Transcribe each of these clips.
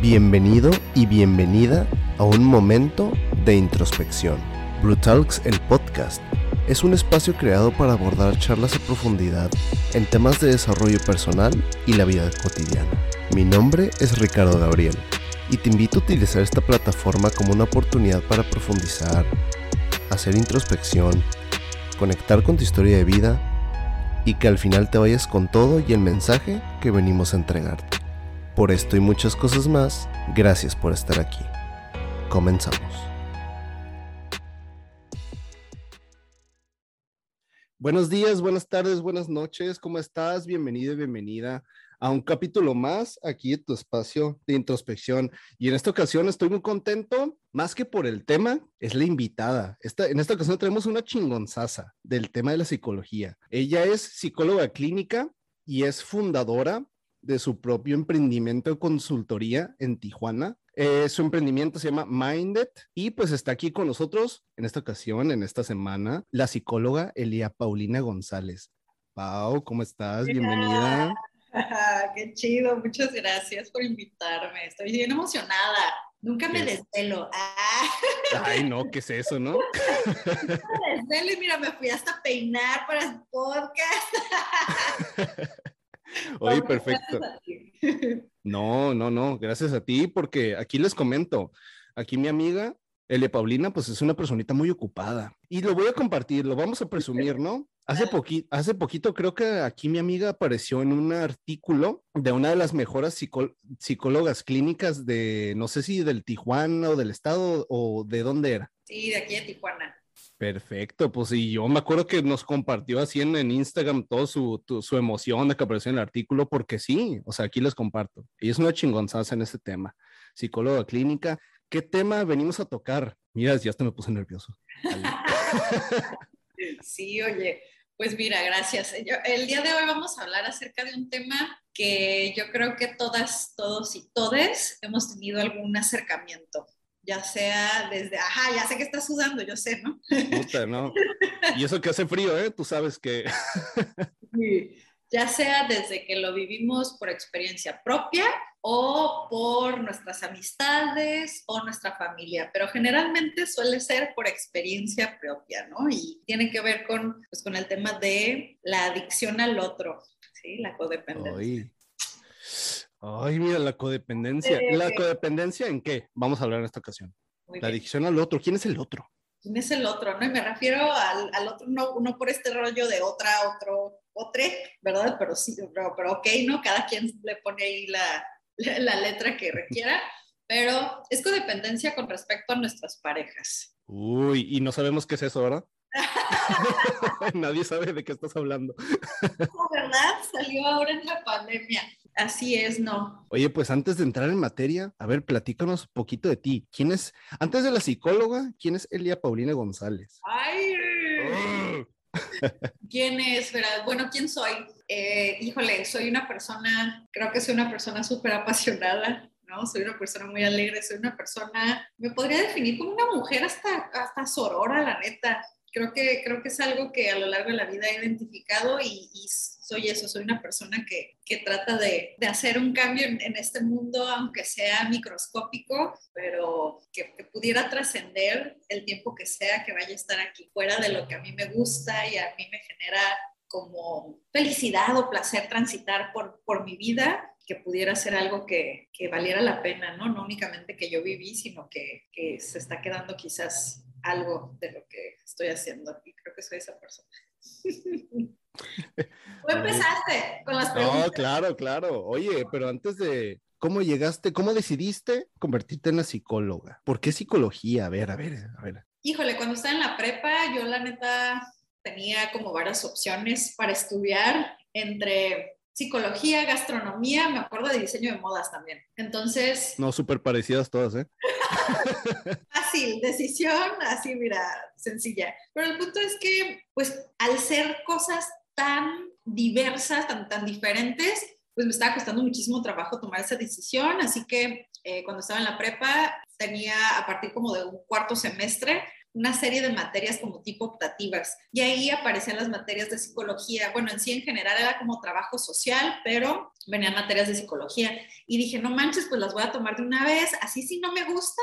Bienvenido y bienvenida a un momento de introspección. Brutalks, el podcast, es un espacio creado para abordar charlas a profundidad en temas de desarrollo personal y la vida cotidiana. Mi nombre es Ricardo Gabriel y te invito a utilizar esta plataforma como una oportunidad para profundizar, hacer introspección, conectar con tu historia de vida y que al final te vayas con todo y el mensaje que venimos a entregarte. Por esto y muchas cosas más, gracias por estar aquí. Comenzamos. Buenos días, buenas tardes, buenas noches, ¿cómo estás? Bienvenido y bienvenida a un capítulo más aquí en tu espacio de introspección. Y en esta ocasión estoy muy contento, más que por el tema, es la invitada. Esta, en esta ocasión tenemos una chingonzaza del tema de la psicología. Ella es psicóloga clínica y es fundadora de su propio emprendimiento de consultoría en Tijuana. Eh, su emprendimiento se llama Minded y pues está aquí con nosotros en esta ocasión, en esta semana, la psicóloga Elia Paulina González. Pau, ¿cómo estás? Bienvenida. Qué chido, muchas gracias por invitarme. Estoy bien emocionada. Nunca me desvelo. Ah. Ay, no, ¿qué es eso, no? me desvelo y mira, me fui hasta peinar para el podcast. Oye, perfecto. No, no, no, gracias a ti, porque aquí les comento, aquí mi amiga Elia Paulina, pues es una personita muy ocupada. Y lo voy a compartir, lo vamos a presumir, ¿no? Hace, hace poquito creo que aquí mi amiga apareció en un artículo de una de las mejores psicólogas clínicas de, no sé si del Tijuana o del estado o de dónde era. Sí, de aquí de Tijuana. Perfecto, pues y yo me acuerdo que nos compartió así en, en Instagram toda su, su, emoción de que apareció en el artículo, porque sí, o sea, aquí les comparto. Y es una chingonzaza en este tema. Psicóloga clínica. ¿Qué tema venimos a tocar? Mira, ya hasta me puse nervioso. sí, oye, pues mira, gracias. el día de hoy vamos a hablar acerca de un tema que yo creo que todas, todos y todes hemos tenido algún acercamiento ya sea desde, ajá, ya sé que estás sudando, yo sé, ¿no? Puta, no. Y eso que hace frío, ¿eh? Tú sabes que... sí. Ya sea desde que lo vivimos por experiencia propia o por nuestras amistades o nuestra familia, pero generalmente suele ser por experiencia propia, ¿no? Y tiene que ver con, pues, con el tema de la adicción al otro, ¿sí? La codependencia. Ay, mira, la codependencia. ¿La codependencia en qué? Vamos a hablar en esta ocasión. la adicción al otro. ¿Quién es el otro? ¿Quién es el otro? ¿no? Y me refiero al, al otro, no, no, por este rollo de otra, otro, otre, ¿verdad? Pero sí, pero, pero ok, ¿no? Cada quien le pone ahí la, la letra que requiera, pero es codependencia con respecto a nuestras parejas. Uy, y no sabemos qué es eso, ¿verdad? Nadie sabe de qué estás hablando. ¿Verdad? Salió ahora en la pandemia. Así es, no. Oye, pues antes de entrar en materia, a ver, platícanos un poquito de ti. ¿Quién es, antes de la psicóloga, quién es Elia Paulina González? Ay. ¿Quién es? Bueno, ¿quién soy? Eh, híjole, soy una persona, creo que soy una persona súper apasionada, ¿no? Soy una persona muy alegre, soy una persona, me podría definir como una mujer hasta, hasta sorora, la neta creo que, creo que es algo que a lo largo de la vida he identificado y, soy eso, soy una persona que, que trata de, de, hacer un cambio en, este mundo, aunque sea microscópico, pero que, pudiera trascender el tiempo que sea que vaya a estar aquí, fuera de lo que a mí me gusta y a mí me genera como felicidad o placer transitar por, por mi vida, que pudiera ser algo que, que, valiera la pena, ¿no? No únicamente que yo viví, sino que, que se está quedando quizás algo de lo que estoy haciendo y creo que soy esa persona. ¿Tú empezaste con las preguntas? No, claro, claro. Oye, pero antes de, ¿cómo llegaste, cómo decidiste convertirte en la psicóloga? ¿Por qué psicología? A ver, a ver, a ver. Híjole, cuando estaba en la prepa, yo la neta tenía como varias opciones para estudiar entre psicología, gastronomía, me acuerdo de diseño de modas también. Entonces... No, súper parecidas todas, ¿eh? Fácil, decisión, así, mira, sencilla. Pero el punto es que, pues, al ser cosas tan diversas, tan, tan diferentes, pues me estaba costando muchísimo trabajo tomar esa decisión, así que eh, cuando estaba en la prepa tenía a partir como de un cuarto semestre, una serie de materias como tipo optativas. Y ahí aparecían las materias de psicología. Bueno, en sí en general era como trabajo social, pero venían materias de psicología. Y dije, no manches, pues las voy a tomar de una vez. Así si no me gusta,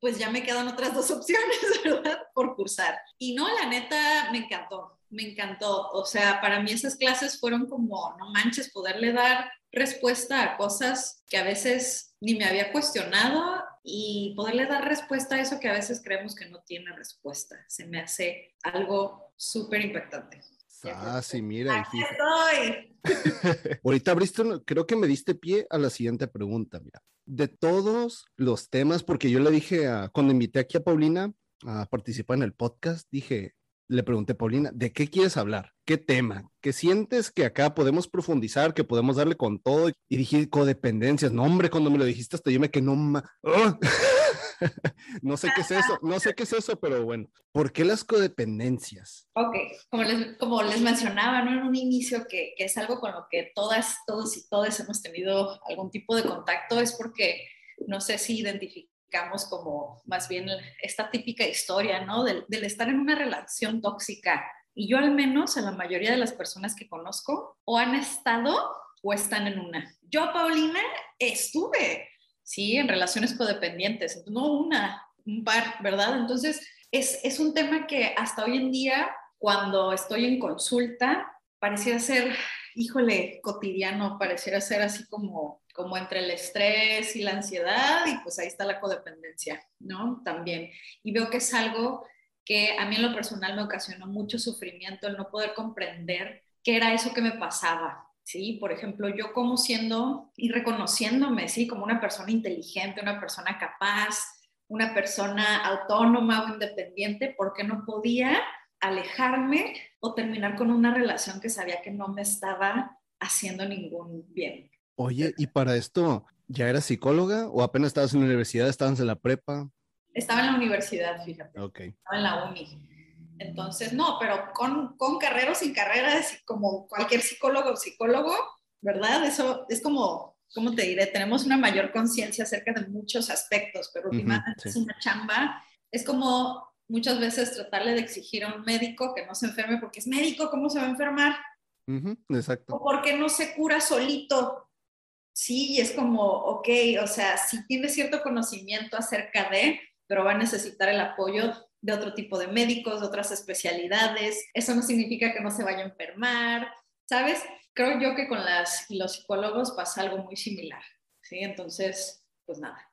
pues ya me quedan otras dos opciones, ¿verdad? Por cursar. Y no, la neta, me encantó, me encantó. O sea, para mí esas clases fueron como, no manches, poderle dar respuesta a cosas que a veces ni me había cuestionado y poderle dar respuesta a eso que a veces creemos que no tiene respuesta. Se me hace algo súper impactante. Ah, sí, mira. Aquí estoy. Ahorita abriste, creo que me diste pie a la siguiente pregunta, mira. De todos los temas, porque yo le dije a, cuando invité aquí a Paulina a participar en el podcast, dije, le pregunté, Paulina, ¿de qué quieres hablar? ¿Qué tema? ¿Qué sientes que acá podemos profundizar, que podemos darle con todo? Y dije, codependencias. No, hombre, cuando me lo dijiste hasta yo quedé, no, no sé qué es eso, no sé qué es eso, pero bueno, ¿por qué las codependencias? Ok, como les, como les mencionaba ¿no? en un inicio, que, que es algo con lo que todas, todos y todas hemos tenido algún tipo de contacto, es porque no sé si identificamos como más bien esta típica historia, ¿no? Del, estar en una relación tóxica. Y yo al menos, a la mayoría de las personas que conozco, o han estado o están en una. Yo, Paulina, estuve, sí, en relaciones codependientes, no una, un par, ¿verdad? Entonces, es, es un tema que hasta hoy en día, cuando estoy en consulta, pareciera ser, híjole, cotidiano, pareciera ser así como como entre el estrés y la ansiedad y pues ahí está la codependencia, ¿no? También. Y veo que es algo que a mí en lo personal me ocasionó mucho sufrimiento el no poder comprender qué era eso que me pasaba, ¿sí? Por ejemplo, yo como siendo y reconociéndome, ¿sí? Como una persona inteligente, una persona capaz, una persona autónoma o independiente, porque no podía alejarme o terminar con una relación que sabía que no me estaba haciendo ningún bien. Oye, ¿y para esto ya eras psicóloga o apenas estabas en la universidad, estabas en la prepa? Estaba en la universidad, fíjate. Ok. Estaba en la uni. Entonces, no, pero con, con carrera o sin carrera, como cualquier psicólogo o psicólogo, ¿verdad? Eso es como, ¿cómo te diré? Tenemos una mayor conciencia acerca de muchos aspectos, pero últimamente es una chamba. Es como muchas veces tratarle de exigir a un médico que no se enferme porque es médico, ¿cómo se va a enfermar? exacto. O porque no se cura solito sí, es como, ok, o sea, sí tiene cierto conocimiento acerca de, pero va a necesitar el apoyo de otro tipo de médicos, de otras especialidades. Eso no significa que no se vaya a enfermar, ¿sabes? Creo yo que con las, los psicólogos pasa algo muy similar, ¿sí? Entonces, pues nada.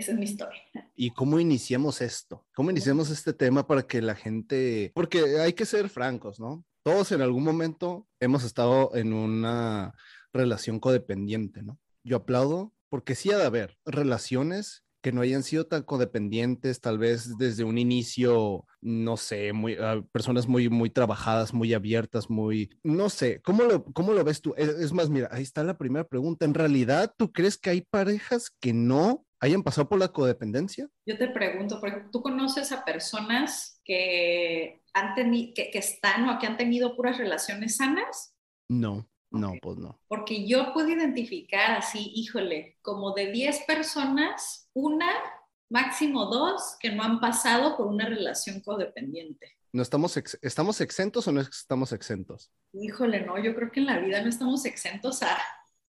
Esa es mi historia. ¿Y cómo iniciamos esto? ¿Cómo iniciamos este tema para que la gente, porque hay que ser francos, ¿no? Todos en algún momento hemos estado en una relación codependiente, ¿no? Yo aplaudo porque sí ha de haber relaciones que no hayan sido tan codependientes, tal vez desde un inicio, no sé, muy, ah, personas muy, muy trabajadas, muy abiertas, muy, no sé, ¿cómo lo, cómo lo ves tú? Es, es, más, mira, ahí está la primera pregunta. ¿En realidad tú crees que hay parejas que no hayan pasado por la codependencia? Yo te pregunto, porque tú conoces a personas que, han que, que están o que han tenido puras relaciones sanas? No. No, pues no. Porque yo puedo identificar así, híjole, como de 10 personas, una, máximo dos, que no han pasado por una relación codependiente. ¿No estamos, estamos exentos o no estamos exentos? Híjole, no, yo creo que en la vida no estamos exentos a,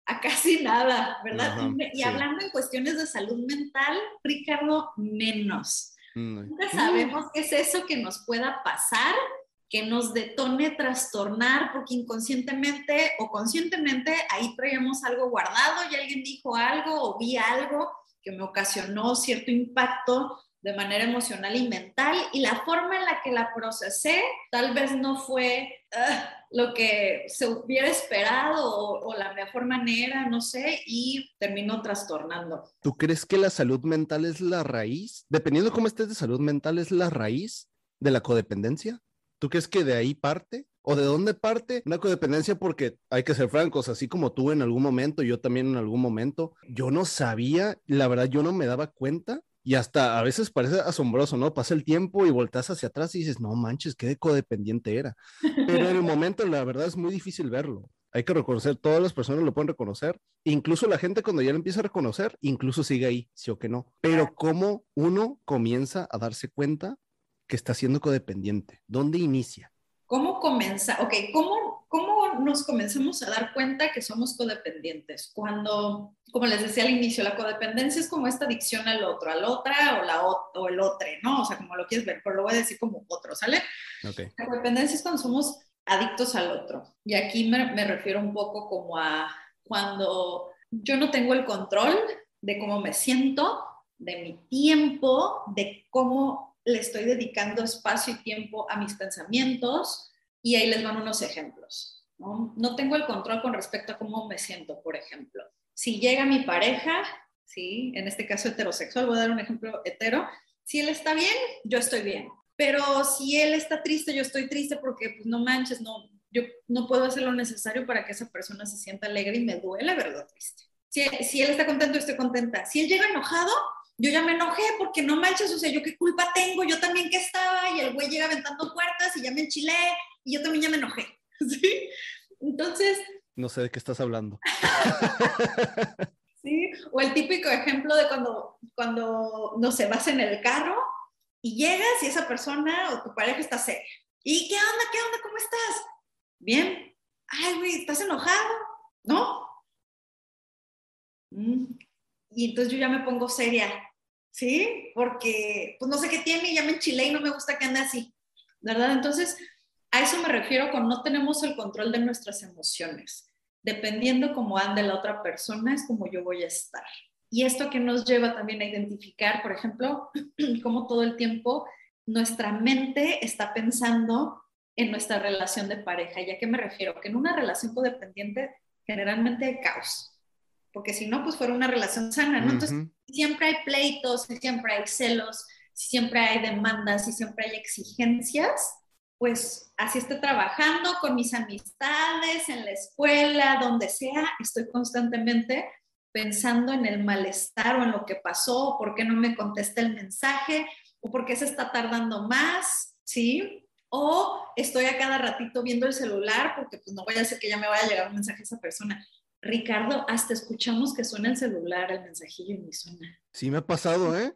a casi nada, ¿verdad? y, hablando en cuestiones de salud mental, Ricardo, menos. Mm, Nunca sabemos qué es eso que nos pueda pasar que nos detone trastornar, porque inconscientemente o conscientemente ahí traíamos algo guardado y alguien dijo algo o vi algo que me ocasionó cierto impacto de manera emocional y mental y la forma en la que la procesé tal vez no fue lo que se hubiera esperado o, la mejor manera, no sé, y terminó trastornando. ¿Tú crees que la salud mental es la raíz? Dependiendo de cómo estés de salud mental, ¿es la raíz de la codependencia? ¿Tú crees que de ahí parte? ¿O de dónde parte una codependencia? Porque hay que ser francos, así como tú en algún momento, yo también en algún momento, yo no sabía, la verdad, yo no me daba cuenta y hasta a veces parece asombroso, ¿no? Pasa el tiempo y volteas hacia atrás y dices, no manches, qué codependiente era. Pero en el momento, la verdad, es muy difícil verlo. Hay que reconocer, todas las personas lo pueden reconocer. Incluso la gente cuando ya lo empieza a reconocer, incluso sigue ahí, sí o que no. Pero cómo uno comienza a darse cuenta que está siendo codependiente? ¿Dónde inicia? ¿Cómo comienza? Ok, ¿cómo, ¿cómo nos comenzamos a dar cuenta que somos codependientes? Cuando, como les decía al inicio, la codependencia es como esta adicción al otro, al otra o, la, o el otro, ¿no? O sea, como lo quieres ver, pero lo voy a decir como otro, ¿sale? Okay. La codependencia es cuando somos adictos al otro. Y aquí me, me refiero un poco como a cuando yo no tengo el control de cómo me siento, de mi tiempo, de cómo le estoy dedicando espacio y tiempo a mis pensamientos. Y ahí les van unos ejemplos. ¿no? no tengo el control con respecto a cómo me siento, por ejemplo. Si llega mi pareja, ¿sí? en este caso heterosexual, voy a dar un ejemplo hetero, si él está bien, yo estoy bien. Pero si él está triste, yo estoy triste porque, pues no manches, no, yo no puedo hacer lo necesario para que esa persona se sienta alegre y me duele verlo triste. Si, si él está contento, estoy contenta. Si él llega enojado, yo ya me enojé porque no manches, o sea, yo qué culpa tengo, yo también que estaba y el güey llega aventando puertas y ya me enchilé y yo también ya me enojé, ¿sí? Entonces... No sé de qué estás hablando. sí, o el típico ejemplo de cuando, cuando, no sé, vas en el carro y llegas y esa persona o tu pareja está seria. ¿Y qué onda? ¿Qué onda? ¿Cómo estás? Bien. Ay, güey, ¿estás enojado? ¿No? Y entonces yo ya me pongo seria, ¿sí? Porque pues no sé qué tiene ya me enchilé y no me gusta que ande así, ¿verdad? Entonces, a eso me refiero con no tenemos el control de nuestras emociones. Dependiendo cómo ande la otra persona, es como yo voy a estar. Y esto que nos lleva también a identificar, por ejemplo, cómo todo el tiempo nuestra mente está pensando en nuestra relación de pareja. ¿Y a qué me refiero? Que en una relación codependiente generalmente hay caos, porque si no, pues fuera una relación sana, ¿no? Entonces, siempre hay pleitos, siempre hay celos, siempre hay demandas, y siempre hay exigencias, pues así estoy trabajando con mis amistades, en la escuela, donde sea, estoy constantemente pensando en el malestar o en lo que pasó, por qué no me contesta el mensaje, o por qué se está tardando más, ¿sí? O estoy a cada ratito viendo el celular porque pues no voy a hacer que ya me vaya a llegar un mensaje a esa persona. Ricardo, hasta escuchamos que suena el celular, el mensajillo y ni suena. Sí me ha pasado, ¿eh?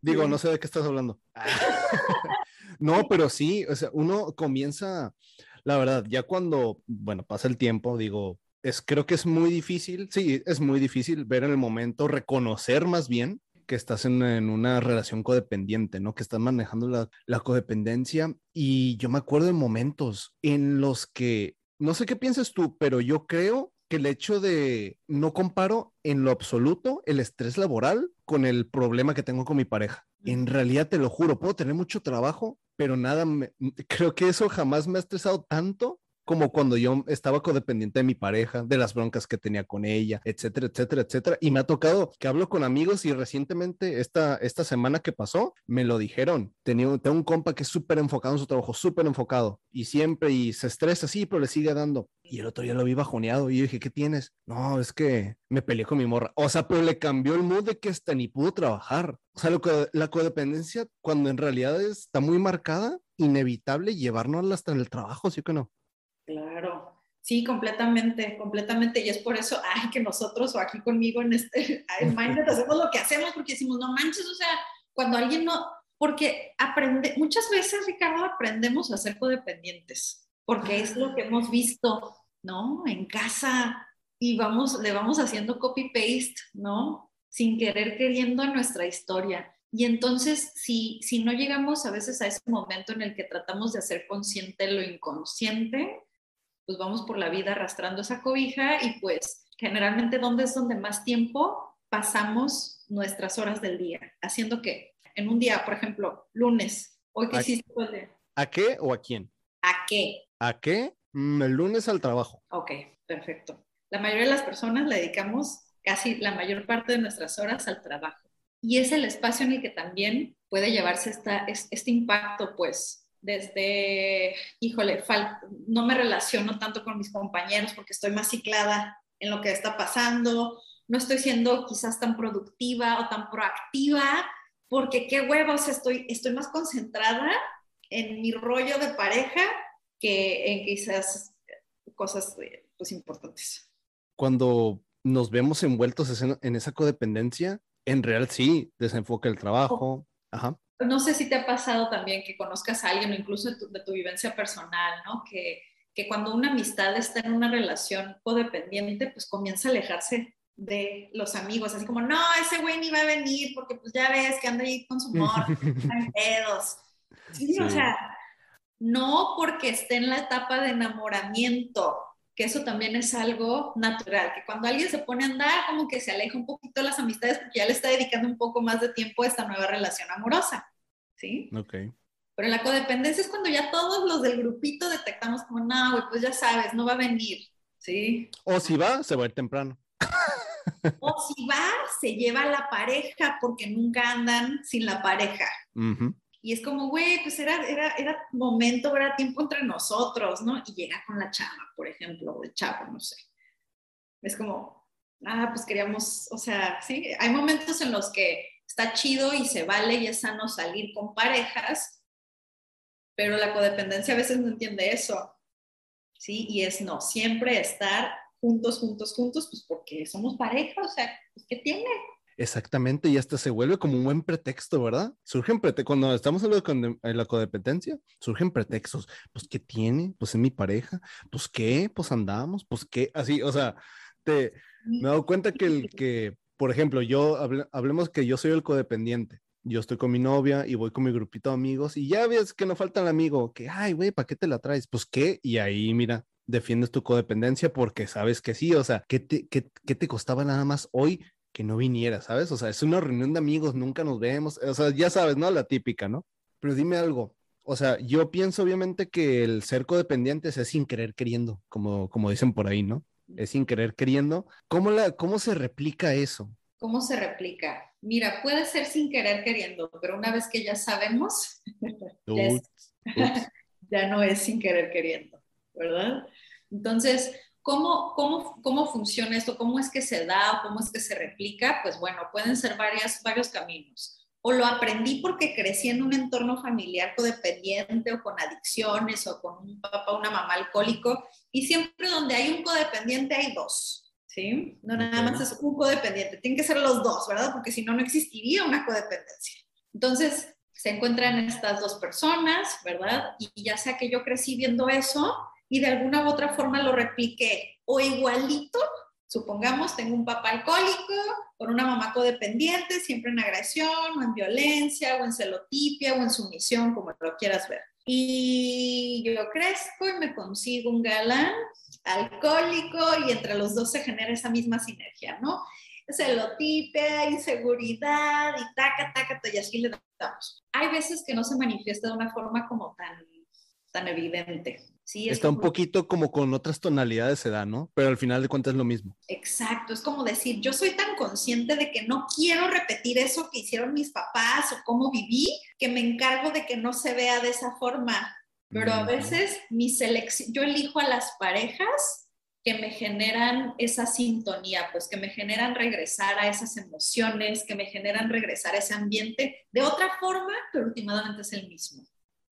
Digo, no sé de qué estás hablando. no, pero sí, o sea, uno comienza, la verdad, ya cuando, bueno, pasa el tiempo, digo, es, creo que es muy difícil, sí, es muy difícil ver en el momento, reconocer más bien que estás en, en, una relación codependiente, ¿no? Que estás manejando la, la, codependencia. Y yo me acuerdo de momentos en los que, no sé qué piensas tú, pero yo creo que el hecho de no comparo en lo absoluto el estrés laboral con el problema que tengo con mi pareja. En realidad, te lo juro, puedo tener mucho trabajo, pero nada, me, creo que eso jamás me ha estresado tanto como cuando yo estaba codependiente de mi pareja, de las broncas que tenía con ella, etcétera, etcétera, etcétera. Y me ha tocado que hablo con amigos y recientemente esta, esta semana que pasó, me lo dijeron. Tenía, tengo un compa que es súper enfocado en su trabajo, súper enfocado y siempre y se estresa, sí, pero le sigue dando. Y el otro día lo vi bajoneado y yo dije, ¿qué tienes? No, es que me peleé con mi morra. O sea, pero le cambió el mood de que hasta ni pudo trabajar. O sea, la codependencia, cuando en realidad está muy marcada, inevitable llevarnos hasta el trabajo, ¿sí que no? Claro, sí, completamente, completamente. Y es por eso, ay, que nosotros o aquí conmigo en este en Mindset hacemos lo que hacemos porque decimos, no manches, o sea, cuando alguien no, porque aprende, muchas veces, Ricardo, aprendemos a ser codependientes, porque es lo que hemos visto, ¿no? En casa y vamos, le vamos haciendo copy-paste, ¿no? Sin querer queriendo a nuestra historia. Y entonces, si, si no llegamos a veces a ese momento en el que tratamos de hacer consciente lo inconsciente, pues vamos por la vida arrastrando esa cobija y pues generalmente dónde es donde más tiempo pasamos nuestras horas del día, haciendo que en un día, por ejemplo, lunes, hoy que hiciste ¿A qué o a quién? ¿A qué? ¿A qué? Mm, el lunes al trabajo. Ok, perfecto. La mayoría de las personas le dedicamos casi la mayor parte de nuestras horas al trabajo. Y es el espacio en el que también puede llevarse esta, este impacto, pues, desde, híjole, no me relaciono tanto con mis compañeros porque estoy más ciclada en lo que está pasando, no estoy siendo quizás tan productiva o tan proactiva, porque qué huevos, estoy, estoy más concentrada en mi rollo de pareja que en quizás cosas pues, importantes. Cuando nos vemos envueltos en esa codependencia, en real sí, desenfoca el trabajo, Ajá. No sé si te ha pasado también que conozcas a alguien o incluso de tu, de tu vivencia personal, ¿no? Que, que cuando una amistad está en una relación codependiente, pues comienza a alejarse de los amigos, así como, no, ese güey ni va a venir porque pues ya ves que anda ahí con su hay pedos. Sí, o Sí. sea, no porque esté en la etapa de enamoramiento, que eso también es algo natural, que cuando alguien se pone a andar, como que se aleja un poquito las amistades porque ya le está dedicando un poco más de tiempo a esta nueva relación amorosa, ¿sí? Ok. Pero en la codependencia es cuando ya todos los del grupito detectamos como, no, güey, pues ya sabes, no va a venir, ¿sí? O si va, se va a ir temprano. O si va, se lleva a la pareja porque nunca andan sin la pareja. Y es como, güey, pues era, era, era momento, era tiempo entre nosotros, ¿no? Y llega con la chava, por ejemplo, o el chavo, no sé. Es como, ah, pues queríamos, o sea, sí, hay momentos en los que está chido y se vale y es sano salir con parejas, pero la codependencia a veces no entiende eso, ¿sí? Y es no, siempre estar juntos, juntos, juntos, pues porque somos pareja, o sea, pues ¿qué tiene? Exactamente, y hasta se vuelve como un buen pretexto, ¿verdad? Surgen pretextos, cuando estamos en la, conde- en la codependencia, surgen pretextos. Pues, ¿qué tiene? Pues es mi pareja. Pues, ¿qué? Pues andamos. Pues, ¿qué? Así, o sea, te, me he dado cuenta que, el, que por ejemplo, yo, hable- hablemos que yo soy el codependiente. Yo estoy con mi novia y voy con mi grupito de amigos y ya ves que no falta el amigo que, ay, güey, ¿para qué te la traes? Pues, ¿qué? Y ahí, mira, defiendes tu codependencia porque sabes que sí, o sea, ¿qué te, qué, qué te costaba nada más hoy que no viniera, ¿sabes? O sea, es una reunión de amigos, nunca nos vemos, o sea, ya sabes, ¿no? La típica, ¿no? Pero dime algo, o sea, yo pienso obviamente que el ser codependientes es sin querer queriendo, como, como dicen por ahí, ¿no? Es sin querer queriendo. ¿Cómo, la, ¿Cómo se replica eso? ¿Cómo se replica? Mira, puede ser sin querer queriendo, pero una vez que ya sabemos, ya, es- ya no es sin querer queriendo, ¿verdad? Entonces, ¿cómo, cómo, ¿cómo funciona esto? ¿Cómo es que se da cómo es que se replica? Pues bueno, pueden ser varias, varios caminos. O lo aprendí porque crecí en un entorno familiar codependiente o con adicciones o con un papá o una mamá alcohólico. Y siempre donde hay un codependiente hay dos, ¿sí? No nada más es un codependiente, tienen que ser los dos, ¿verdad? Porque si no, no existiría una codependencia. Entonces, se encuentran estas dos personas, ¿verdad? Y ya sea que yo crecí viendo eso y de alguna u otra forma lo repliqué o igualito, supongamos, tengo un papá alcohólico con una mamá codependiente, siempre en agresión o en violencia o en celotipia o en sumisión, como lo quieras ver. Y yo crezco y me consigo un galán alcohólico y entre los dos se genera esa misma sinergia, ¿no? celotipia, inseguridad y taca, taca, y así le damos. Hay veces que no se manifiesta de una forma como tan, tan evidente. Sí, es Está un como- poquito como con otras tonalidades se da, ¿no? Pero al final de cuentas es lo mismo. Exacto, es como decir, yo soy tan consciente de que no quiero repetir eso que hicieron mis papás o cómo viví, que me encargo de que no se vea de esa forma. Pero a veces mi selección, yo elijo a las parejas que me generan esa sintonía, pues que me generan regresar a esas emociones, que me generan regresar a ese ambiente de otra forma, pero últimamente es el mismo.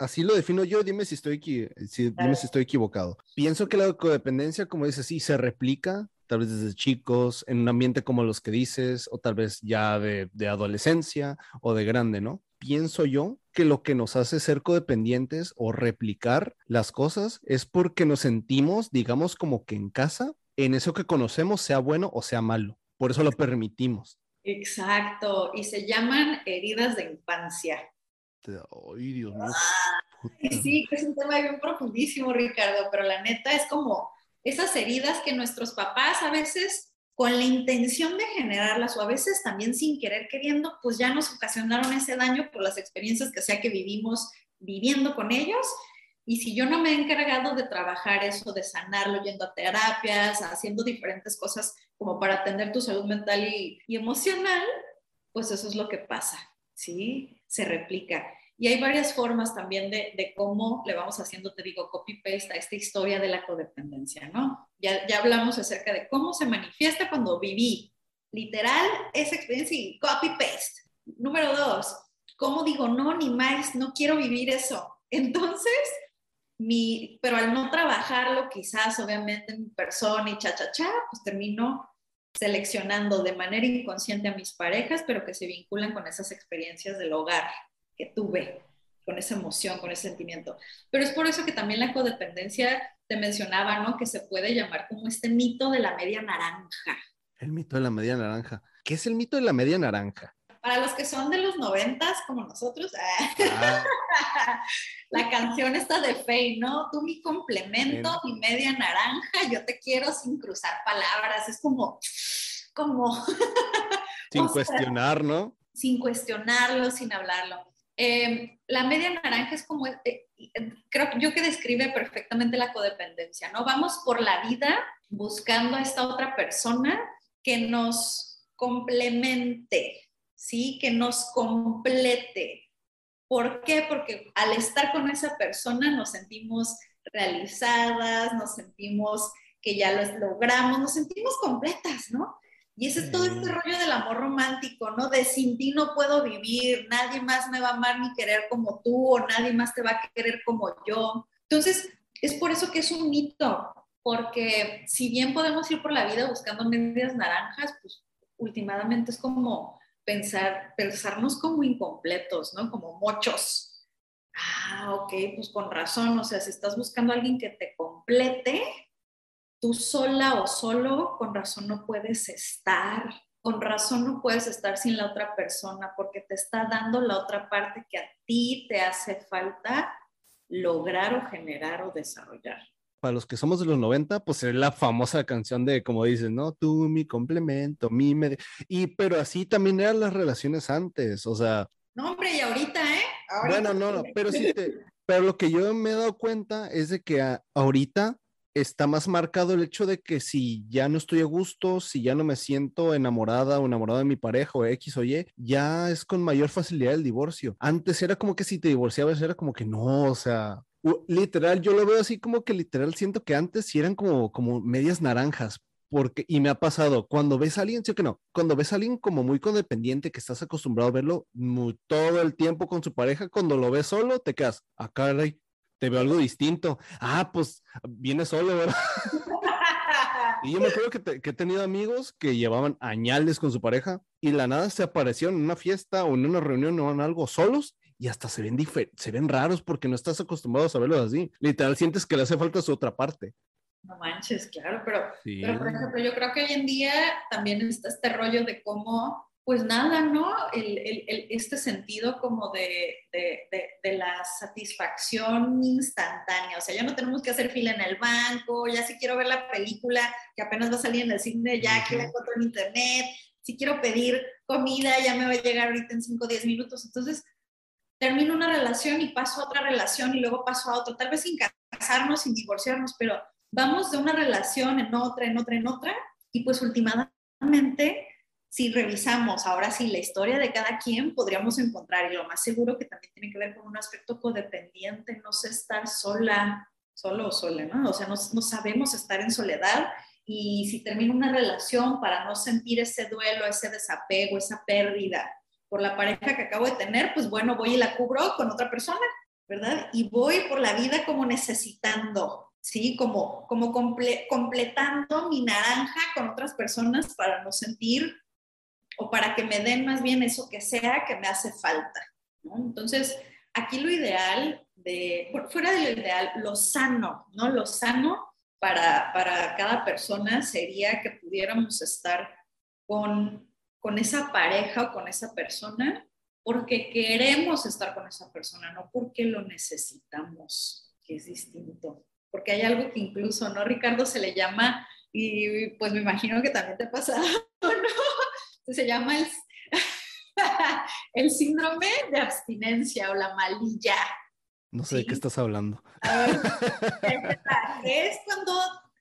Así lo defino yo, dime si estoy, si, dime si estoy equivocado. Pienso que la codependencia, como dices, sí, se replica, tal vez desde chicos, en un ambiente como los que dices, o tal vez ya de, de adolescencia o de grande, ¿no? Pienso yo que lo que nos hace ser codependientes o replicar las cosas es porque nos sentimos, digamos, como que en casa, en eso que conocemos, sea bueno o sea malo. Por eso lo permitimos. Exacto, y se llaman heridas de infancia. Ay, Dios mío. Y sí, es un tema bien profundísimo, Ricardo, pero la neta es como esas heridas que nuestros papás a veces con la intención de generarlas o a veces también sin querer queriendo, pues ya nos ocasionaron ese daño por las experiencias que sea que vivimos viviendo con ellos. Y si yo no me he encargado de trabajar eso, de sanarlo, yendo a terapias, haciendo diferentes cosas como para atender tu salud mental y, y emocional, pues eso es lo que pasa, ¿sí? Se replica. Y hay varias formas también de, cómo le vamos haciendo, te digo, copy-paste a esta historia de la codependencia, ¿no? Ya, ya hablamos acerca de cómo se manifiesta cuando viví literal esa experiencia y copy-paste. Número dos, ¿cómo digo, no, ni más, no quiero vivir eso? Entonces, mi, pero al no trabajarlo quizás obviamente en persona y cha, cha, cha, pues termino seleccionando de manera inconsciente a mis parejas, pero que se vinculan con esas experiencias del hogar, que tuve con esa emoción, con ese sentimiento. Pero es por eso que también la codependencia te mencionaba, ¿no? Que se puede llamar como este mito de la media naranja. El mito de la media naranja. ¿Qué es el mito de la media naranja? Para los que son de los noventas, como nosotros, ah. la canción está de Faye, ¿no? Tú mi complemento, mi media naranja, yo te quiero sin cruzar palabras. Es como, como... Sin cuestionar, ¿no? Sin cuestionarlo, sin hablarlo. Em, la media naranja es como, eh, creo yo que describe perfectamente la codependencia, ¿no? Vamos por la vida buscando a esta otra persona que nos complemente, ¿sí? Que nos complete. ¿Por qué? Porque al estar con esa persona nos sentimos realizadas, nos sentimos que ya lo logramos, nos sentimos completas, ¿no? Y ese es todo este rollo del amor romántico, ¿no? De sin ti no puedo vivir, nadie más me va a amar ni querer como tú, o nadie más te va a querer como yo. Entonces, es por eso que es un mito, porque si bien podemos ir por la vida buscando medias naranjas, pues últimamente es como pensar, pensarnos como incompletos, ¿no? Como mochos. Ah, ok, pues con razón, o sea, si estás buscando a alguien que te complete, tú sola o solo, con razón no puedes estar, con razón no puedes estar sin la otra persona porque te está dando la otra parte que a ti te hace falta lograr o generar o desarrollar. Para los que somos de los 90, pues es la famosa canción de, como dices, ¿no? Tú, mi complemento, mi... Me... Y, pero así también eran las relaciones antes, o sea... No, hombre, y ahorita, ¿eh? Bueno, no, no, pero sí te... Pero lo que yo me he dado cuenta es de que ahorita está más marcado el hecho de que si ya no estoy a gusto, si ya no me siento enamorada o enamorado de mi pareja o X o Y, ya es con mayor facilidad el divorcio. Antes era como que si te divorciabas era como que no, o sea, literal, yo lo veo así como que literal siento que antes sí eran como, como medias naranjas. Porque, y me ha pasado, cuando ves a alguien, sí que no, cuando ves a alguien como muy codependiente, que estás acostumbrado a verlo todo el tiempo con su pareja, cuando lo ves solo, te quedas, ah, caray, te veo algo distinto. Ah, pues viene solo, ¿verdad? y yo me acuerdo que, he tenido amigos que llevaban añales con su pareja y la nada se aparecieron en una fiesta o en una reunión o en algo solos y hasta se ven, se ven raros porque no estás acostumbrado a verlos así. Literal, sientes que le hace falta su otra parte. No manches, claro, pero, pero por ejemplo, yo creo que hoy en día también está este rollo de cómo pues nada, ¿no? El, el, este sentido como de, de, de, la satisfacción instantánea. O sea, ya no tenemos que hacer fila en el banco, ya si quiero ver la película que apenas va a salir en el cine, ya que la encuentro en internet, si quiero pedir comida, ya me va a llegar ahorita en 5 o 10 minutos. Entonces, termino una relación y paso a otra relación y luego paso a otra, tal vez sin casarnos, sin divorciarnos, pero vamos de una relación en otra, en otra, en otra, y pues últimamente si revisamos ahora sí la historia de cada quien, podríamos encontrar, y lo más seguro que también tiene que ver con un aspecto codependiente, no sé estar sola, solo o sola, ¿no? O sea, no, no sabemos estar en soledad y si termino una relación para no sentir ese duelo, ese desapego, esa pérdida por la pareja que acabo de tener, pues bueno, voy y la cubro con otra persona, ¿verdad? Y voy por la vida como necesitando, ¿sí? Como, como completando mi naranja con otras personas para no sentir o para que me den más bien eso que sea que me hace falta. ¿no? Entonces, aquí lo ideal, de, fuera de lo ideal, lo sano, ¿no? Lo sano para, para cada persona sería que pudiéramos estar con, con esa pareja o con esa persona porque queremos estar con esa persona, no porque lo necesitamos, que es distinto. Porque hay algo que incluso, ¿no, Ricardo? Se le llama, y pues me imagino que también te pasa, ¿no? se llama el, el síndrome de abstinencia o la malilla. No sé de qué estás hablando. es cuando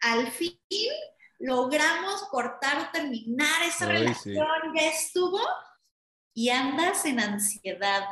al fin logramos cortar o terminar esa relación, ya estuvo, y andas en ansiedad,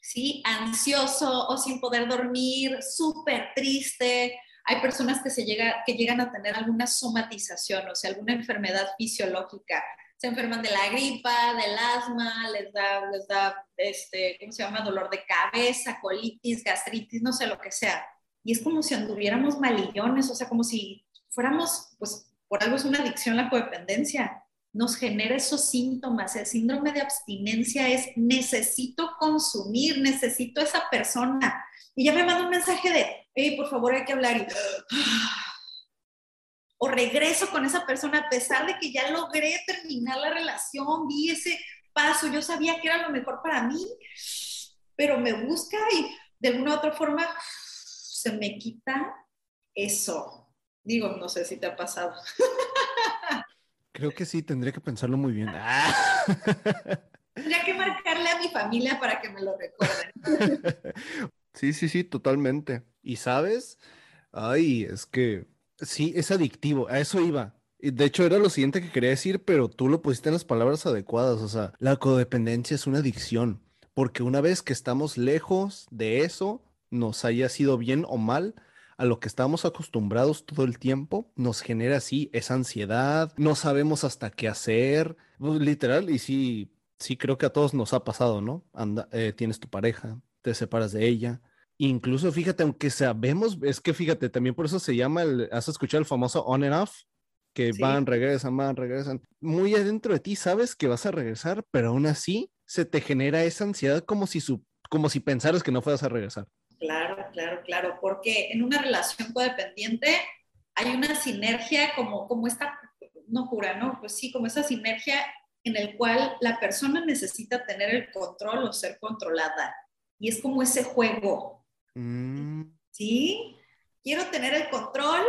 ¿sí? Ansioso o sin poder dormir, súper triste. Hay personas que, se llega, que llegan a tener alguna somatización, o sea, alguna enfermedad fisiológica se enferman de la gripa, del asma, les da, les da, este, ¿cómo se llama? Dolor de cabeza, colitis, gastritis, no sé lo que sea. Y es como si anduviéramos malillones, o sea, como si fuéramos, pues, por algo es una adicción la codependencia. nos genera esos síntomas. El síndrome de abstinencia es necesito consumir, necesito esa persona. Y ya me manda un mensaje de, hey, por favor, hay que hablar. Y, o regreso con esa persona a pesar de que ya logré terminar la relación, vi ese paso, yo sabía que era lo mejor para mí, pero me busca y de alguna u otra forma se me quita eso. Digo, no sé si te ha pasado. Creo que sí, tendría que pensarlo muy bien. Tendría que marcarle a mi familia para que me lo recuerden. Sí, sí, sí, totalmente. Y sabes, ay, es que sí, es adictivo, a eso iba. De hecho, era lo siguiente que quería decir, pero tú lo pusiste en las palabras adecuadas. O sea, la codependencia es una adicción, porque una vez que estamos lejos de eso, nos haya sido bien o mal, a lo que estamos acostumbrados todo el tiempo, nos genera así esa ansiedad, no sabemos hasta qué hacer, pues, literal, y sí, sí creo que a todos nos ha pasado, ¿no? Anda, eh, tienes tu pareja, te separas de ella. Incluso fíjate, aunque sabemos, es que fíjate, también por eso se llama, el, has escuchado el famoso on and off, que van, regresan, van, regresan. Muy adentro de ti sabes que vas a regresar, pero aún así se te genera esa ansiedad como si, su, como si pensaras que no fueras a regresar. Claro, claro, claro, porque en una relación codependiente hay una sinergia como, como esta, no cura, ¿no? Pues sí, como esa sinergia en el cual la persona necesita tener el control o ser controlada. Y es como ese juego. Mm. ¿Sí? Quiero tener el control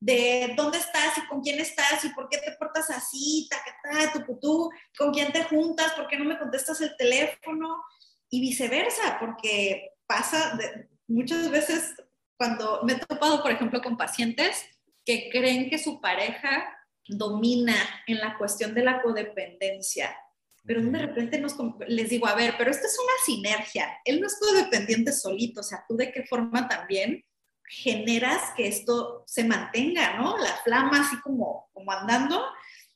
de dónde estás y con quién estás y por qué te portas así, ta, ta, tu, tu, con quién te juntas, por qué no me contestas el teléfono y viceversa, porque pasa, de, muchas veces cuando me he topado, por ejemplo, con pacientes que creen que su pareja domina en la cuestión de la codependencia, pero de repente nos, les digo, a ver, pero esto es una sinergia, él no es codependiente solito, o sea, tú de qué forma también generas que esto se mantenga, ¿no? La flama así como, como andando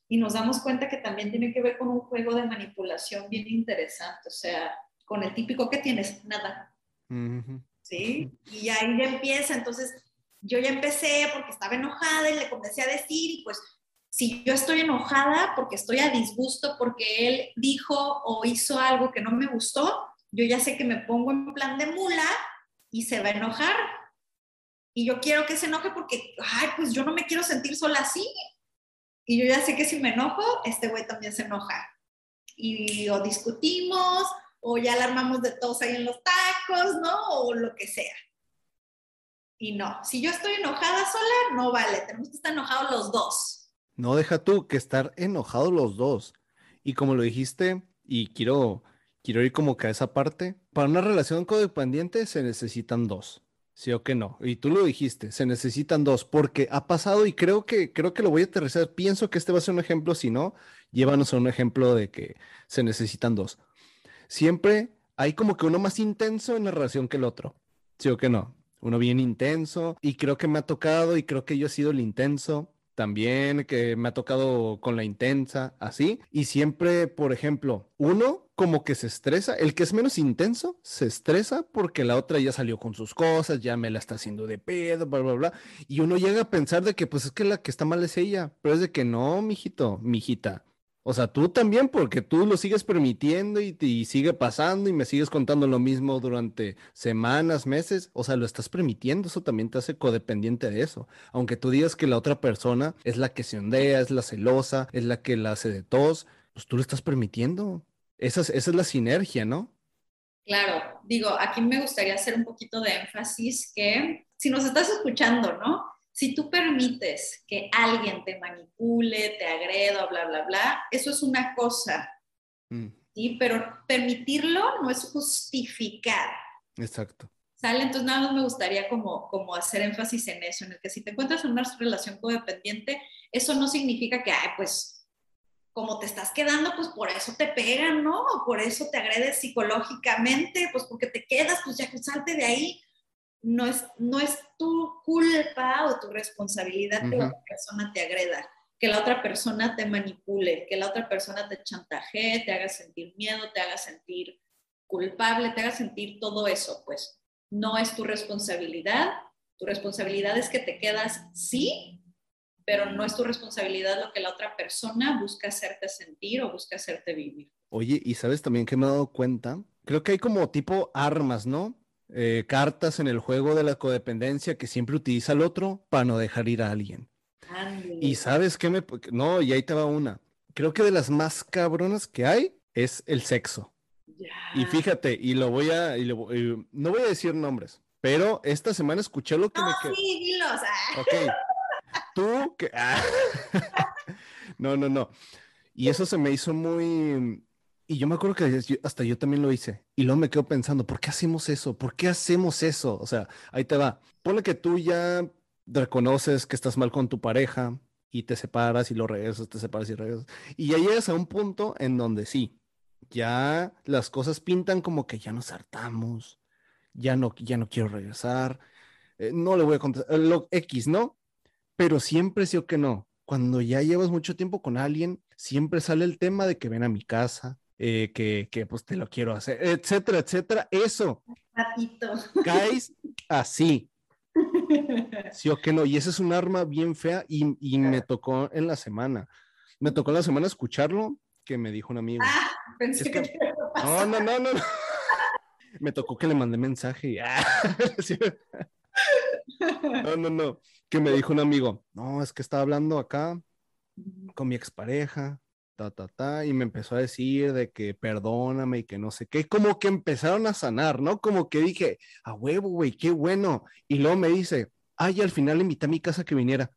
y nos damos cuenta que también tiene que ver con un juego de manipulación bien interesante, o sea, con el típico que tienes, nada. ¿Sí? Y ahí ya empieza, entonces yo ya empecé porque estaba enojada y le comencé a decir, y pues si yo estoy enojada porque estoy a disgusto, porque él dijo o hizo algo que no me gustó, yo ya sé que me pongo en plan de mula y se va a enojar. Y yo quiero que se enoje porque, ay, pues yo no me quiero sentir sola así. Y yo ya sé que si me enojo, este güey también se enoja. Y o discutimos, o ya la armamos de todos ahí en los tacos, ¿no? O lo que sea. Y no, si yo estoy enojada sola, no vale, tenemos que estar enojados los dos. No, deja tú que estar enojados los dos. Y como lo dijiste, y quiero, quiero ir como que a esa parte, para una relación codependiente se necesitan dos. Sí o que no. Y tú lo dijiste, se necesitan dos, porque ha pasado y creo que, creo que lo voy a aterrizar. Pienso que este va a ser un ejemplo, si no, llévanos a un ejemplo de que se necesitan dos siempre hay como que uno más intenso en la relación que el otro. ¿Sí o que no? Uno bien intenso y creo que me ha tocado y creo que yo he sido el intenso también, que me ha tocado con la intensa, así. Y siempre, por ejemplo, uno como que se estresa, el que es menos intenso se estresa porque la otra ya salió con sus cosas, ya me la está haciendo de pedo, bla, bla, bla. Y uno llega a pensar de que pues es que la que está mal es ella, pero es de que no, mijito, mijita, o sea, tú también, porque tú lo sigues permitiendo y, y, sigue pasando y me sigues contando lo mismo durante semanas, meses. O sea, lo estás permitiendo, eso también te hace codependiente de eso. Aunque tú digas que la otra persona es la que se ondea, es la celosa, es la que la hace de tos, pues tú lo estás permitiendo. Esa es, esa es la sinergia, ¿no? Claro, digo, aquí me gustaría hacer un poquito de énfasis que si nos estás escuchando, ¿no? Si tú permites que alguien te manipule, te agreda, bla, bla, bla, eso es una cosa. Mm. ¿sí? Pero permitirlo no es justificar. Exacto. ¿Sale? Entonces nada más me gustaría como, como hacer énfasis en eso, en el que si te encuentras en una relación codependiente, eso no significa que, ay, pues como te estás quedando, pues por eso te pegan, ¿no? O por eso te agredes psicológicamente, pues porque te quedas, pues ya salte de ahí no es, no es tu culpa o tu responsabilidad que la otra persona te agreda, que la otra persona te manipule, que la otra persona te chantajee, te haga sentir miedo, te haga sentir culpable, te haga sentir todo eso, pues no es tu responsabilidad. Tu responsabilidad es que te quedas, sí, pero no es tu responsabilidad lo que la otra persona busca hacerte sentir o busca hacerte vivir. Oye, y sabes también que me he dado cuenta, creo que hay como tipo armas, ¿no? Eh, cartas en el juego de la codependencia que siempre utiliza el otro para no dejar ir a alguien. Y sabes qué me... No, y ahí te va una. Creo que de las más cabronas que hay es el sexo. Y fíjate, y lo voy a... no voy a decir nombres, pero esta semana escuché lo que no, me... Sí, dilos. Ok. Tú que... Ah. no, no, no. Y eso se me hizo muy... Y yo me acuerdo que hasta yo también lo hice. Y luego me quedo pensando, ¿por qué hacemos eso? ¿Por qué hacemos eso? O sea, ahí te va. Ponle que tú ya reconoces que estás mal con tu pareja y te separas y lo regresas, te separas y regresas. Y ya llegas a un punto en donde sí, ya las cosas pintan como que ya nos hartamos, ya no, ya no quiero regresar, eh, no le voy a contestar, lo X, ¿no? Pero siempre sí o que no. Cuando ya llevas mucho tiempo con alguien, siempre sale el tema de que ven a mi casa, eh, que, que, pues te lo quiero hacer, etcétera, etcétera. Eso. Ratito. Caes así. Sí o que no. Y ese es un arma bien fea y, y, me tocó en la semana. Me tocó en la semana escucharlo que me dijo un amigo. Ah, pensé que, No, no, no, no, Me tocó que le mandé mensaje y... Ah, no, no, no. Que me dijo un amigo, no, es que estaba hablando acá con mi expareja ta, ta, ta, y me empezó a decir de que perdóname y que no sé qué, como que empezaron a sanar, ¿no? Como que dije, a huevo, güey, qué bueno. Y luego me dice, ay, al final invité a mi casa que viniera,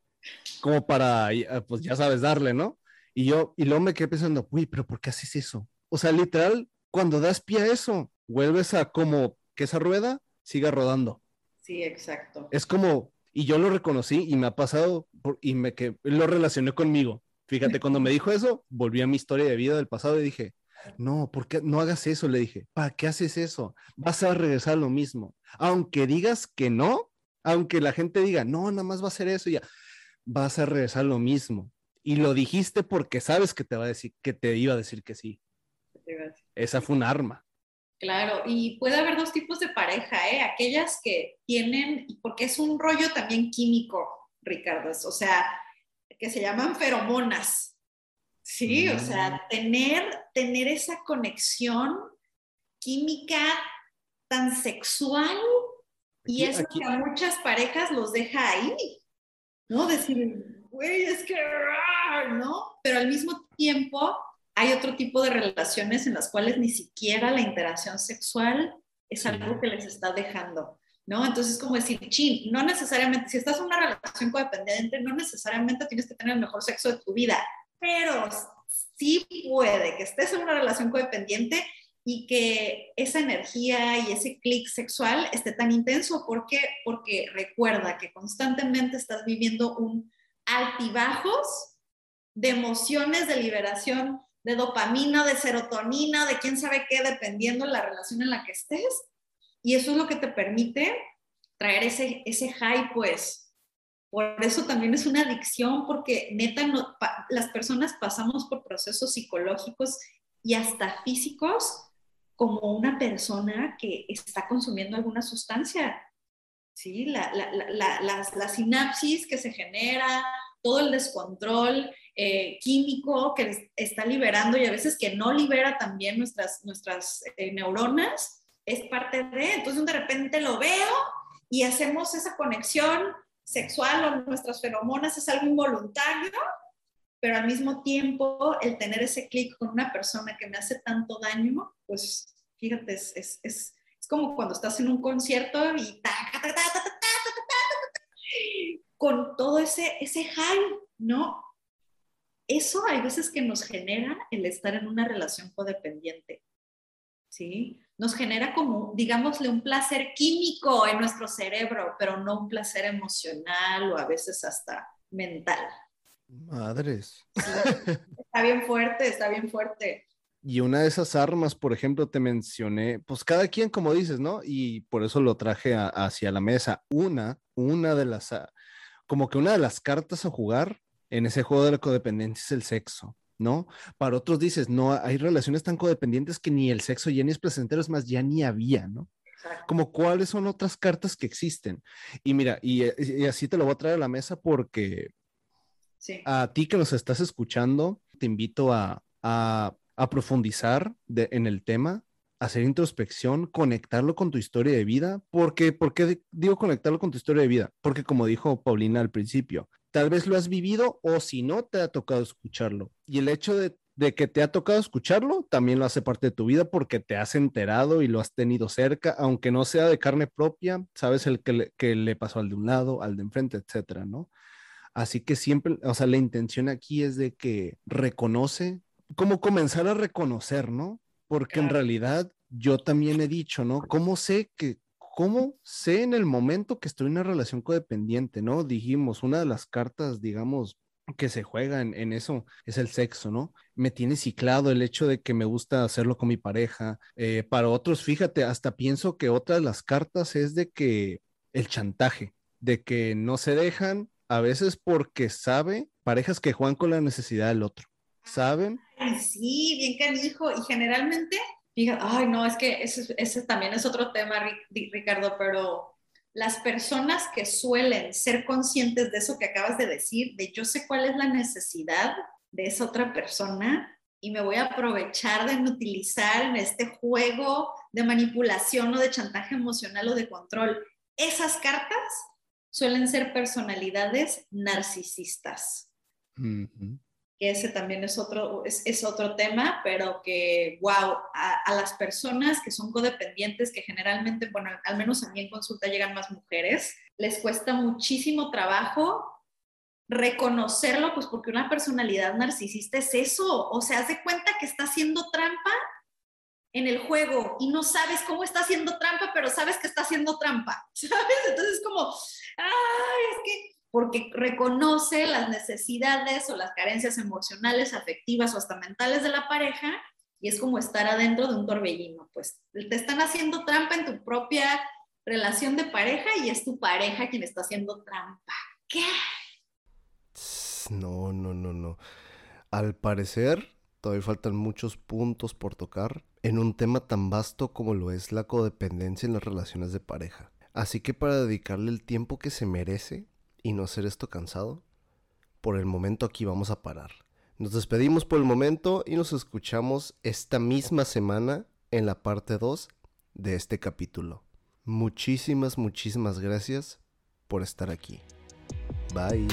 como para, pues ya sabes, darle, ¿no? Y yo, y luego me quedé pensando, güey, pero ¿por qué haces eso? O sea, literal, cuando das pie a eso, vuelves a como que esa rueda siga rodando. Sí, exacto. Es como, y yo lo reconocí y me ha pasado, y me que lo relacioné conmigo Fíjate, cuando me dijo eso, volví a mi historia de vida del pasado y dije, no, ¿por qué no hagas eso? Le dije, ¿para qué haces eso? Vas a regresar a lo mismo. Aunque digas que no, aunque la gente diga, no, nada más va a ser eso, ya, vas a regresar a lo mismo. Y lo dijiste porque sabes que te va a decir, que te iba a decir que sí. Esa fue un arma. Claro, y puede haber dos tipos de pareja, ¿eh? Aquellas que tienen, porque es un rollo también químico, Ricardo, o sea, que se llaman feromonas. Sí, o sea, mm. tener, tener esa conexión química tan sexual y eso que a muchas parejas los deja ahí, ¿no? Decir, güey, es que, ¿no? Pero al mismo tiempo hay otro tipo de relaciones en las cuales ni siquiera la interacción sexual es algo que les está dejando. ¿No? Entonces, como decir, chin, no necesariamente, si estás en una relación codependiente, no necesariamente tienes que tener el mejor sexo de tu vida, pero sí puede que estés en una relación codependiente y que esa energía y ese clic sexual esté tan intenso. ¿Por qué? Porque recuerda que constantemente estás viviendo un altibajos de emociones, de liberación de dopamina, de serotonina, de quién sabe qué, dependiendo de la relación en la que estés y eso es lo que te permite traer ese, ese high, pues. Por eso también es una adicción, porque neta, las personas pasamos por procesos psicológicos y hasta físicos como una persona que está consumiendo alguna sustancia. ¿sí? La, la, la, las, la sinapsis que se genera, todo el descontrol eh, químico que está liberando y a veces que no libera también nuestras, nuestras eh, neuronas, es parte de, entonces de repente lo veo y hacemos esa conexión sexual o nuestras feromonas es algo involuntario, pero al mismo tiempo el tener ese clic con una persona que me hace tanto daño, pues fíjate, es, es, es, es como cuando estás en un concierto y con todo ese, ese high, ¿no? Eso hay veces que nos genera el estar en una relación codependiente, ¿sí? Nos genera como, digámosle, un placer químico en nuestro cerebro, pero no un placer emocional o a veces hasta mental. Madres. está bien fuerte, está bien fuerte. Y una de esas armas, por ejemplo, te mencioné, pues cada quien como dices, ¿no? Y por eso lo traje hacia la mesa. Una, una de las, como que una de las cartas a jugar en ese juego de la codependencia es el sexo. ¿No? Para otros dices, no, hay relaciones tan codependientes que ni el sexo ya ni es placentero, es más, ya ni había, ¿no? Como cuáles son otras cartas que existen. Y mira, y, así te lo voy a traer a la mesa porque A ti que nos estás escuchando, te invito a, a, profundizar en el tema, hacer introspección, conectarlo con tu historia de vida. Porque, ¿Por qué digo conectarlo con tu historia de vida? Porque como dijo Paulina al principio, tal vez lo has vivido o si no, te ha tocado escucharlo. Y el hecho de, que te ha tocado escucharlo también lo hace parte de tu vida porque te has enterado y lo has tenido cerca, aunque no sea de carne propia, sabes el que le, que le pasó al de un lado, al de enfrente, etcétera, ¿no? Así que siempre, o sea, la intención aquí es de que reconoce, como comenzar a reconocer, ¿no? Porque en realidad yo también he dicho, ¿no? ¿Cómo sé que, cómo sé en el momento que estoy en una relación codependiente, ¿no? Dijimos, una de las cartas, digamos, que se juega en, eso es el sexo, ¿no? Me tiene ciclado el hecho de que me gusta hacerlo con mi pareja. Eh, para otros, fíjate, hasta pienso que otra de las cartas es de que el chantaje, de que no se dejan, a veces porque sabe, parejas que juegan con la necesidad del otro, ¿saben? sí, bien canijo. Y generalmente, fíjate, ay, no, es que ese, también es otro tema, Ricardo, pero las personas que suelen ser conscientes de eso que acabas de decir, de yo sé cuál es la necesidad de esa otra persona y me voy a aprovechar de utilizar en este juego de manipulación o de chantaje emocional o de control. Esas cartas suelen ser personalidades narcisistas. Ese también es otro, es, otro tema, pero que, wow, a, las personas que son codependientes, que generalmente, bueno, al menos a mí en consulta llegan más mujeres, les cuesta muchísimo trabajo reconocerlo, pues porque una personalidad narcisista es eso, o sea, hace cuenta que está haciendo trampa en el juego y no sabes cómo está haciendo trampa, pero sabes que está haciendo trampa, ¿sabes? Entonces es como, ay, es que porque reconoce las necesidades o las carencias emocionales, afectivas o hasta mentales de la pareja y es como estar adentro de un torbellino, pues te están haciendo trampa en tu propia relación de pareja y es tu pareja quien está haciendo trampa. ¿Qué? No, no, no, no. Al parecer, todavía faltan muchos puntos por tocar en un tema tan vasto como lo es la codependencia en las relaciones de pareja. Así que para dedicarle el tiempo que se merece y no hacer esto cansado, por el momento aquí vamos a parar. Nos despedimos por el momento y nos escuchamos esta misma semana en la parte 2 de este capítulo. Muchísimas, muchísimas gracias por estar aquí. Bye.